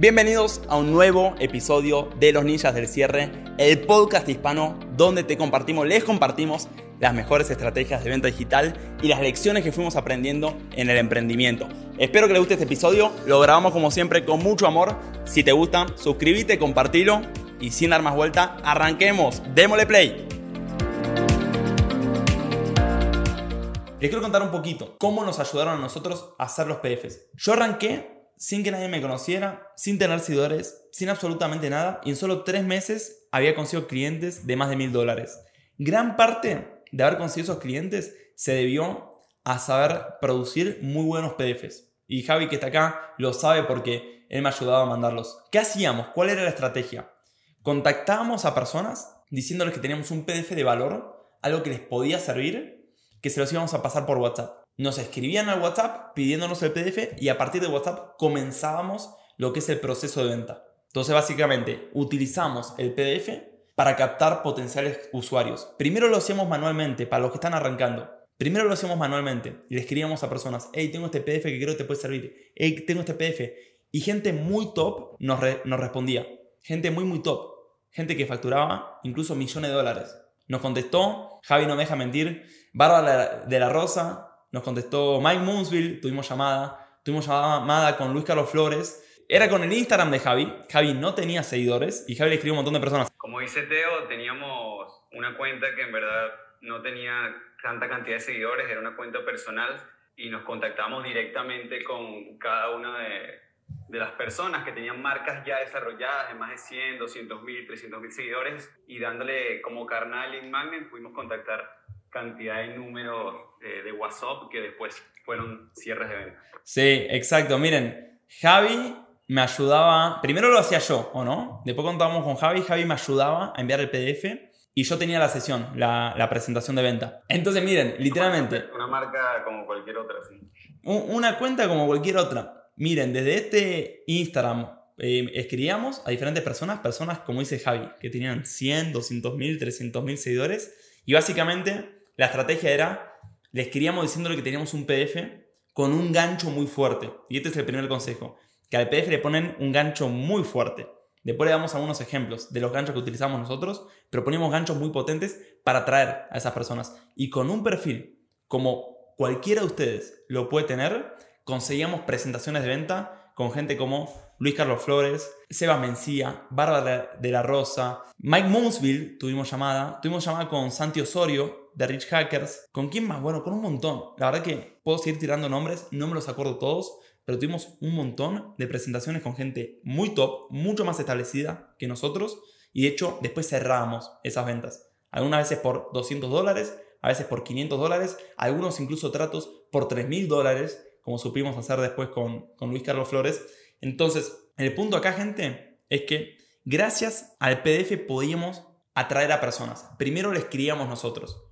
Bienvenidos a un nuevo episodio de Los Ninjas del Cierre, el podcast hispano donde te compartimos, les compartimos las mejores estrategias de venta digital y las lecciones que fuimos aprendiendo en el emprendimiento. Espero que les guste este episodio, lo grabamos como siempre con mucho amor. Si te gusta, suscríbete, compartilo y sin dar más vuelta, arranquemos, démosle play. Les quiero contar un poquito cómo nos ayudaron a nosotros a hacer los PDFs. Yo arranqué sin que nadie me conociera, sin tener seguidores, sin absolutamente nada, y en solo tres meses había conseguido clientes de más de mil dólares. Gran parte de haber conseguido esos clientes se debió a saber producir muy buenos PDFs. Y Javi, que está acá, lo sabe porque él me ayudaba a mandarlos. ¿Qué hacíamos? ¿Cuál era la estrategia? Contactábamos a personas diciéndoles que teníamos un PDF de valor, algo que les podía servir que se los íbamos a pasar por WhatsApp. Nos escribían al WhatsApp pidiéndonos el PDF y a partir de WhatsApp comenzábamos lo que es el proceso de venta. Entonces básicamente utilizamos el PDF para captar potenciales usuarios. Primero lo hacíamos manualmente para los que están arrancando. Primero lo hacíamos manualmente y le escribíamos a personas, hey, tengo este PDF que creo que te puede servir. Hey, tengo este PDF. Y gente muy top nos, respondía. Gente muy, muy top. Gente que facturaba incluso millones de dólares. Nos contestó, Javi no me deja mentir, Bárbara de la Rosa, nos contestó Mike Moonsville, tuvimos llamada, tuvimos llamada con Luis Carlos Flores. Era con el Instagram de Javi. Javi no tenía seguidores y Javi le escribió un montón de personas. Como dice Teo, teníamos una cuenta que en verdad no tenía tanta cantidad de seguidores, era una cuenta personal y nos contactamos directamente con cada una de, de las personas que tenían marcas ya desarrolladas de más de 100, 200 mil, 300 mil seguidores y dándole como carnal en Magnet pudimos contactar cantidad de números eh, de WhatsApp que después fueron cierres de venta. Sí, exacto. Miren, Javi me ayudaba, primero lo hacía yo, ¿o no? Después contábamos con Javi, Javi me ayudaba a enviar el PDF y yo tenía la sesión, la, la presentación de venta. Entonces, miren, literalmente... Una marca como cualquier otra, sí. Una cuenta como cualquier otra. Miren, desde este Instagram eh, escribíamos a diferentes personas, personas como dice Javi, que tenían 100, 200 mil, 300 mil seguidores. Y básicamente la estrategia era, le escribíamos diciéndole que teníamos un PDF con un gancho muy fuerte. Y este es el primer consejo, que al PDF le ponen un gancho muy fuerte. Después le damos algunos ejemplos de los ganchos que utilizamos nosotros, pero ponemos ganchos muy potentes para atraer a esas personas. Y con un perfil como cualquiera de ustedes lo puede tener, conseguíamos presentaciones de venta con gente como Luis Carlos Flores, Seba Mencía, Bárbara de la Rosa, Mike Moonsville, tuvimos llamada, tuvimos llamada con Santi Osorio de Rich Hackers, ¿con quién más? Bueno, con un montón. La verdad que puedo seguir tirando nombres, no me los acuerdo todos, pero tuvimos un montón de presentaciones con gente muy top, mucho más establecida que nosotros, y de hecho después cerramos esas ventas. Algunas veces por 200 dólares, a veces por 500 dólares, algunos incluso tratos por 3.000 dólares, como supimos hacer después con, con Luis Carlos Flores. Entonces, el punto acá, gente, es que gracias al PDF podíamos atraer a personas. Primero les escribíamos nosotros.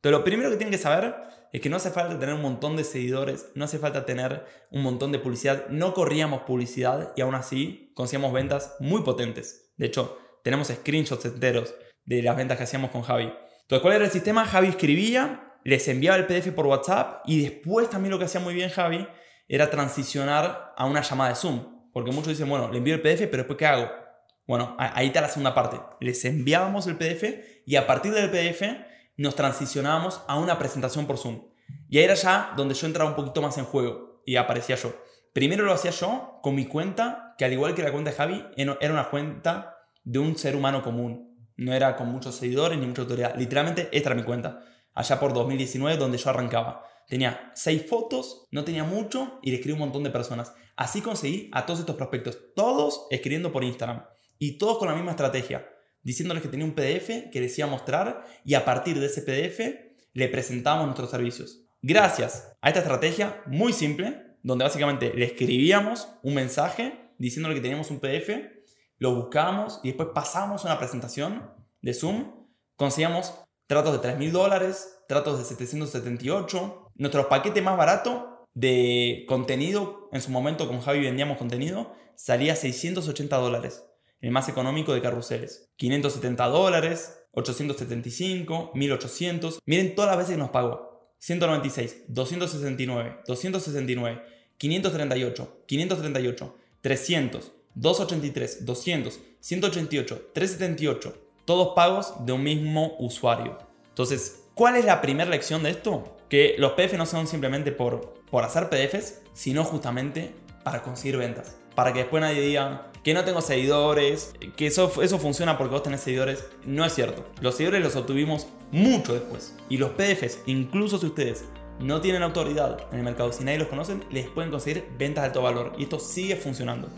Pero lo primero que tienen que saber es que no hace falta tener un montón de seguidores, no hace falta tener un montón de publicidad. No corríamos publicidad y aún así conseguíamos ventas muy potentes. De hecho, tenemos screenshots enteros de las ventas que hacíamos con Javi. Entonces, ¿cuál era el sistema? Javi escribía, les enviaba el PDF por WhatsApp y después también lo que hacía muy bien Javi era transicionar a una llamada de Zoom. Porque muchos dicen, bueno, le envío el PDF, pero después ¿qué hago? Bueno, ahí está la segunda parte. Les enviábamos el PDF y a partir del PDF nos transicionábamos a una presentación por Zoom. Y ahí era ya donde yo entraba un poquito más en juego y aparecía yo. Primero lo hacía yo con mi cuenta, que al igual que la cuenta de Javi, era una cuenta de un ser humano común. No era con muchos seguidores ni mucha autoridad. Literalmente, esta era mi cuenta allá por 2019, donde yo arrancaba. Tenía seis fotos, no tenía mucho y le escribí un montón de personas. Así conseguí a todos estos prospectos, todos escribiendo por Instagram y todos con la misma estrategia, diciéndoles que tenía un PDF que les mostrar y a partir de ese PDF le presentábamos nuestros servicios. Gracias a esta estrategia muy simple, donde básicamente le escribíamos un mensaje diciéndole que teníamos un PDF, lo buscábamos y después pasábamos una presentación de Zoom, conseguíamos tratos de 3 mil dólares, tratos de 778. Nuestro paquete más barato de contenido, en su momento con Javi vendíamos contenido, salía 680 dólares. El más económico de carruseles. 570 dólares, 875, 1800. Miren todas las veces que nos pagó. 196, 269, 269, 538, 538, 300, 283, 200, 188, 378, todos pagos de un mismo usuario. Entonces, ¿cuál es la primera lección de esto? Que los PDF no son simplemente por, por hacer PDFs, sino justamente para conseguir ventas. Para que después nadie diga que no tengo seguidores, que eso, eso funciona porque vos tenés seguidores. No es cierto. Los seguidores los obtuvimos mucho después. Y los PDFs, incluso si ustedes no tienen autoridad en el mercado, si nadie los conoce, les pueden conseguir ventas de alto valor. Y esto sigue funcionando.